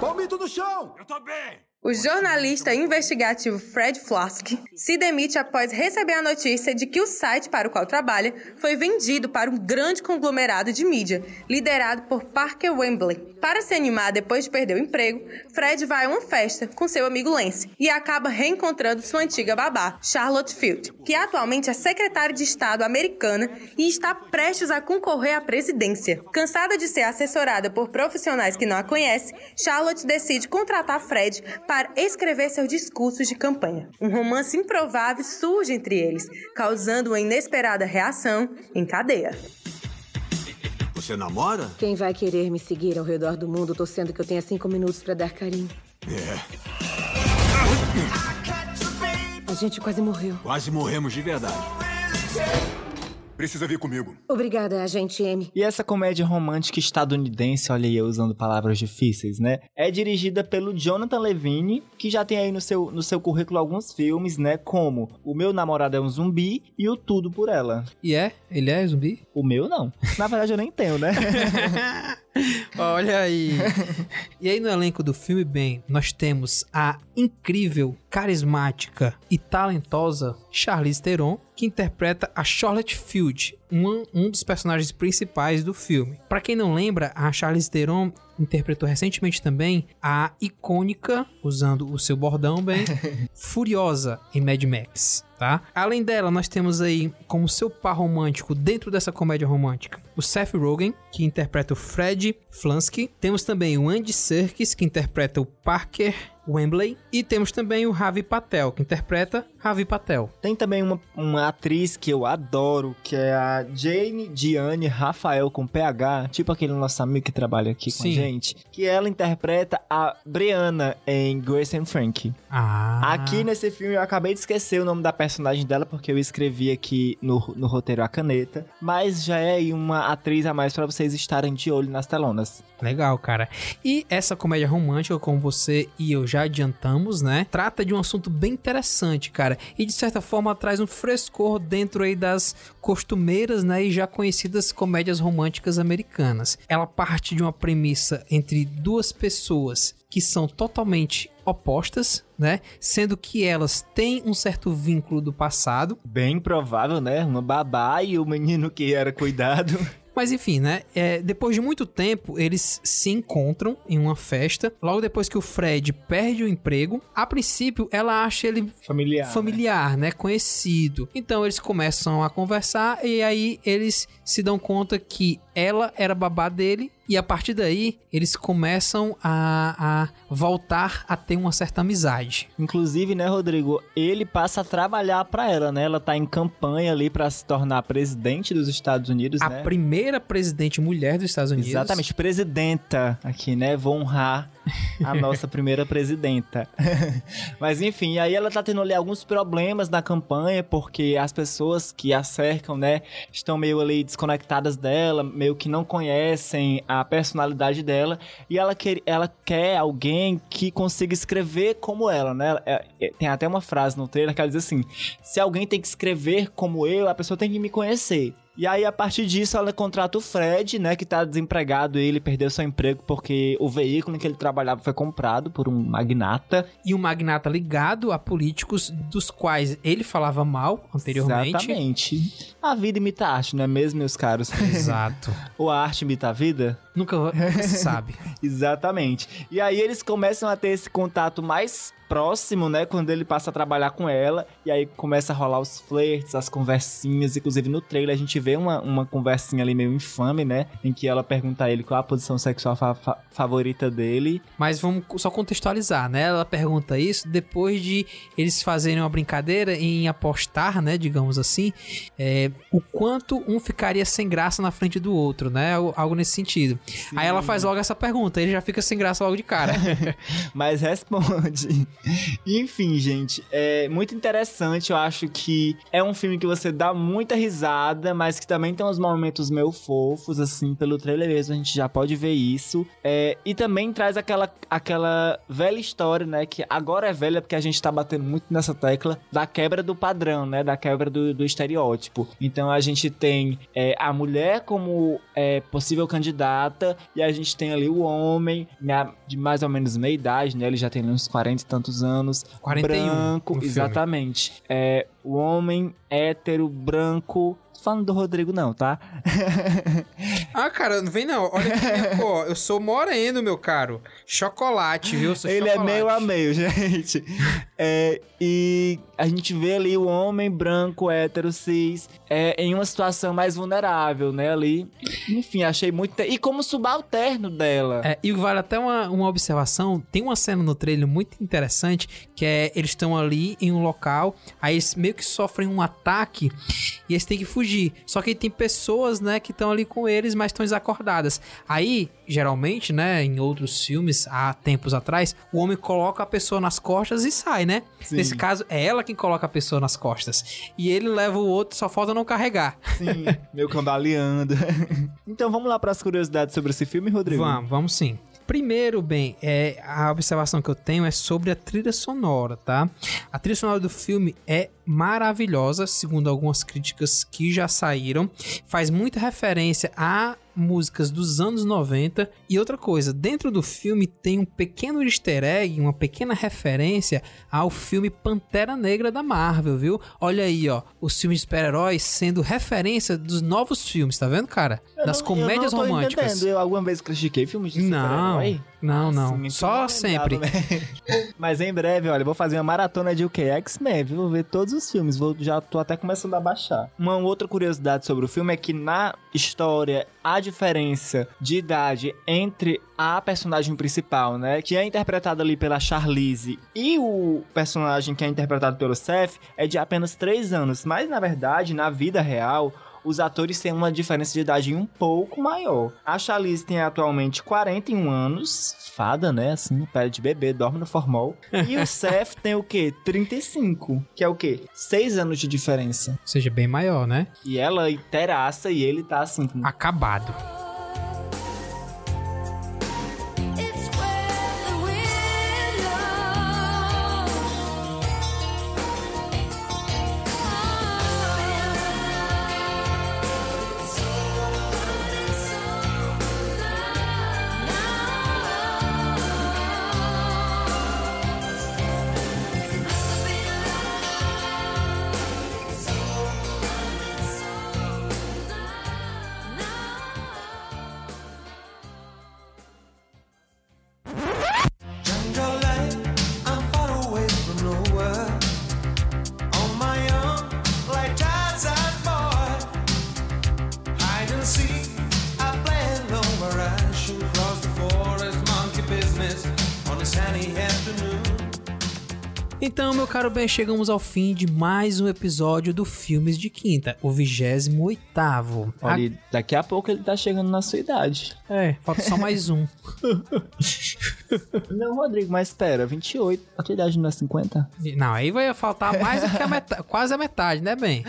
Palmito no chão! Eu tô bem! O jornalista investigativo Fred Flask se demite após receber a notícia de que o site para o qual trabalha foi vendido para um grande conglomerado de mídia, liderado por Parker Wembley. Para se animar depois de perder o emprego, Fred vai a uma festa com seu amigo Lance e acaba reencontrando sua antiga babá, Charlotte Field, que atualmente é secretária de Estado americana e está prestes a concorrer à presidência. Cansada de ser assessorada por profissionais que não a conhecem, Charlotte decide contratar Fred para escrever seus discursos de campanha. Um romance improvável surge entre eles, causando uma inesperada reação em cadeia. Você namora? Quem vai querer me seguir ao redor do mundo torcendo que eu tenha cinco minutos pra dar carinho? É. A gente quase morreu. Quase morremos de verdade. Precisa vir comigo. Obrigada, agente M. E essa comédia romântica estadunidense, olha aí eu usando palavras difíceis, né? É dirigida pelo Jonathan Levine, que já tem aí no seu, no seu currículo alguns filmes, né? Como O Meu Namorado é um Zumbi e O Tudo por Ela. E é? Ele é zumbi? O meu não. Na verdade eu nem tenho, né? Olha aí. e aí no elenco do filme, bem, nós temos a incrível, carismática e talentosa Charlize Theron, que interpreta a Charlotte Field, um, um dos personagens principais do filme. Pra quem não lembra, a Charlize Theron interpretou recentemente também a icônica, usando o seu bordão bem, Furiosa em Mad Max. Tá? Além dela, nós temos aí como seu par romântico dentro dessa comédia romântica o Seth Rogen, que interpreta o Fred Flansky. Temos também o Andy Serkis, que interpreta o Parker Wembley. E temos também o Ravi Patel, que interpreta Ravi Patel. Tem também uma, uma atriz que eu adoro, que é a Jane Diane Rafael com PH, tipo aquele nosso amigo que trabalha aqui com a gente, que ela interpreta a Brianna em Grace and Frankie. Ah. Aqui nesse filme eu acabei de esquecer o nome da personagem dela porque eu escrevi aqui no, no roteiro a caneta, mas já é aí uma atriz a mais pra vocês estarem de olho nas telonas. Legal, cara. E essa comédia romântica, como você e eu já adiantamos, né? Trata de um assunto bem interessante, cara. E de certa forma traz um frescor dentro aí das costumeiras, né? E já conhecidas comédias românticas americanas. Ela parte de uma premissa entre duas pessoas que são totalmente opostas, né? Sendo que elas têm um certo vínculo do passado. Bem provável, né? Uma babá e o menino que era cuidado. Mas enfim, né? é, depois de muito tempo, eles se encontram em uma festa. Logo depois que o Fred perde o emprego, a princípio ela acha ele Familiar. familiar, né? Conhecido. Então eles começam a conversar e aí eles se dão conta que ela era babá dele e a partir daí eles começam a, a voltar a ter uma certa amizade. Inclusive, né, Rodrigo, ele passa a trabalhar pra ela, né? Ela tá em campanha ali pra se tornar presidente dos Estados Unidos, A né? primeira presidente mulher dos Estados Unidos. Exatamente, presidenta aqui, né? Vou honrar a nossa primeira presidenta. Mas enfim, aí ela tá tendo ali alguns problemas na campanha, porque as pessoas que a cercam, né, estão meio ali desconectadas dela, meio que não conhecem a personalidade dela, e ela quer, ela quer alguém que consiga escrever como ela, né? É- é- tem até uma frase no trailer que ela diz assim: se alguém tem que escrever como eu, a pessoa tem que me conhecer. E aí, a partir disso, ela contrata o Fred, né, que tá desempregado, ele perdeu seu emprego porque o veículo em que ele trabalhava foi comprado por um magnata. E um magnata ligado a políticos dos quais ele falava mal anteriormente. Exatamente. A vida imita a arte, não é mesmo, meus caros? Exato. Ou a arte imita a vida? Nunca, se sabe. Exatamente. E aí eles começam a ter esse contato mais próximo, né? Quando ele passa a trabalhar com ela. E aí começa a rolar os flertes, as conversinhas. Inclusive no trailer a gente vê uma, uma conversinha ali meio infame, né? Em que ela pergunta a ele qual a posição sexual fa- fa- favorita dele. Mas vamos só contextualizar, né? Ela pergunta isso depois de eles fazerem uma brincadeira em apostar, né? Digamos assim, é, o quanto um ficaria sem graça na frente do outro, né? Algo nesse sentido. Aí ela faz logo essa pergunta, ele já fica sem graça logo de cara. Mas responde. Enfim, gente, é muito interessante. Eu acho que é um filme que você dá muita risada, mas que também tem uns momentos meio fofos, assim, pelo trailer mesmo, a gente já pode ver isso. É, e também traz aquela, aquela velha história, né? Que agora é velha porque a gente tá batendo muito nessa tecla da quebra do padrão, né? Da quebra do, do estereótipo. Então a gente tem é, a mulher como é, possível candidata e a gente tem ali o homem né, de mais ou menos meia idade, né? Ele já tem uns 40 e tantos anos. 41 branco, exatamente. É, o homem hétero, branco. Falando do Rodrigo, não, tá? ah, cara, não vem não. Olha aqui minha cor. Eu sou moreno, meu caro. Chocolate, viu? Ele é chocolate. meio a meio, gente. É, e a gente vê ali o homem branco, hétero, cis, é, em uma situação mais vulnerável, né? Ali. Enfim, achei muito. E como subalterno dela. É, e vale até uma, uma observação: tem uma cena no trailer muito interessante que é eles estão ali em um local, aí eles meio que sofrem um ataque e eles têm que fugir. Só que tem pessoas, né, que estão ali com eles, mas estão desacordadas. Aí, geralmente, né, em outros filmes, há tempos atrás, o homem coloca a pessoa nas costas e sai, né? Sim. Nesse caso, é ela quem coloca a pessoa nas costas. E ele leva o outro, só falta não carregar. Sim, meio cambaleando. então vamos lá para as curiosidades sobre esse filme, Rodrigo? Vamos, vamos sim. Primeiro, bem, é, a observação que eu tenho é sobre a trilha sonora, tá? A trilha sonora do filme é maravilhosa, segundo algumas críticas que já saíram. Faz muita referência a músicas dos anos 90. E outra coisa, dentro do filme tem um pequeno easter egg, uma pequena referência ao filme Pantera Negra da Marvel, viu? Olha aí, ó, os filmes de super-heróis sendo referência dos novos filmes, tá vendo, cara? Eu Das não- comédias eu não tô românticas. Entendendo. Eu alguma vez critiquei filmes de super-herói? não, Não. então Só não sempre. né? Mas em breve, olha, eu vou fazer uma maratona de o que? X-Men? Vou ver todos os filmes. Vou, já tô até começando a baixar. Uma outra curiosidade sobre o filme é que na história a diferença de idade entre a personagem principal, né, que é interpretada ali pela Charlize, e o personagem que é interpretado pelo Seth é de apenas 3 anos. Mas na verdade, na vida real, os atores têm uma diferença de idade um pouco maior. A Charlize tem atualmente 41 anos, fada, né? Assim, pele de bebê, dorme no formol. E o Seth tem o quê? 35, que é o quê? 6 anos de diferença. Ou seja, bem maior, né? E ela inteiraça e ele tá assim. Acabado. sunny Então, meu caro bem, chegamos ao fim de mais um episódio do Filmes de Quinta, o 28 oitavo. Olha, daqui a pouco ele tá chegando na sua idade. É, falta só mais um. Não, Rodrigo, mas espera, 28. A tua idade não é 50? Não, aí vai faltar mais do que a metade, quase a metade, né, bem?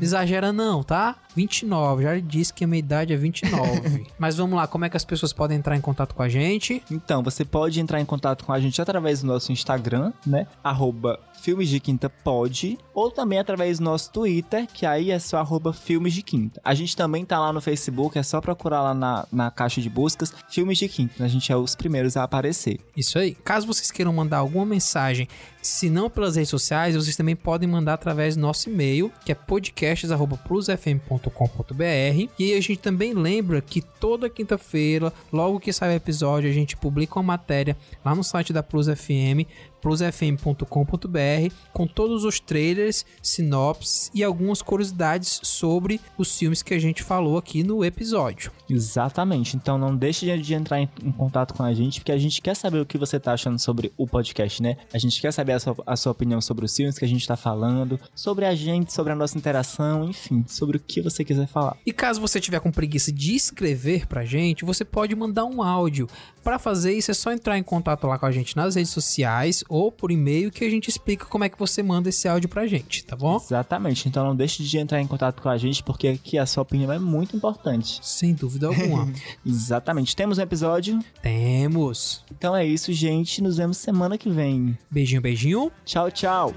Exagera não, tá? 29, já disse que a minha idade é 29. Mas vamos lá, como é que as pessoas podem entrar em contato com a gente? Então, você pode entrar em contato com a gente através do nosso Instagram, né? Arroba Filmes de Quinta Pod, ou também através do nosso Twitter, que aí é só arroba Filmes de Quinta. A gente também tá lá no Facebook, é só procurar lá na, na caixa de buscas Filmes de Quinta. A gente é os primeiros a aparecer. Isso aí. Caso vocês queiram mandar alguma mensagem, se não pelas redes sociais, vocês também podem mandar através do nosso e-mail, que é podcasts.plusfm.com.br. E a gente também lembra que toda quinta-feira, logo que sai o episódio, a gente publica uma matéria lá no site da Plus FM plusfm.com.br com todos os trailers, sinopses e algumas curiosidades sobre os filmes que a gente falou aqui no episódio. Exatamente. Então não deixe de entrar em, em contato com a gente, porque a gente quer saber o que você tá achando sobre o podcast, né? A gente quer saber a sua, a sua opinião sobre os filmes que a gente tá falando, sobre a gente, sobre a nossa interação, enfim, sobre o que você quiser falar. E caso você tiver com preguiça de escrever pra gente, você pode mandar um áudio. Para fazer isso é só entrar em contato lá com a gente nas redes sociais ou por e-mail que a gente explica como é que você manda esse áudio pra gente, tá bom? Exatamente. Então não deixe de entrar em contato com a gente, porque aqui a sua opinião é muito importante. Sem dúvida alguma. Exatamente. Temos um episódio? Temos. Então é isso, gente. Nos vemos semana que vem. Beijinho, beijinho. Tchau, tchau.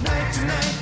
Night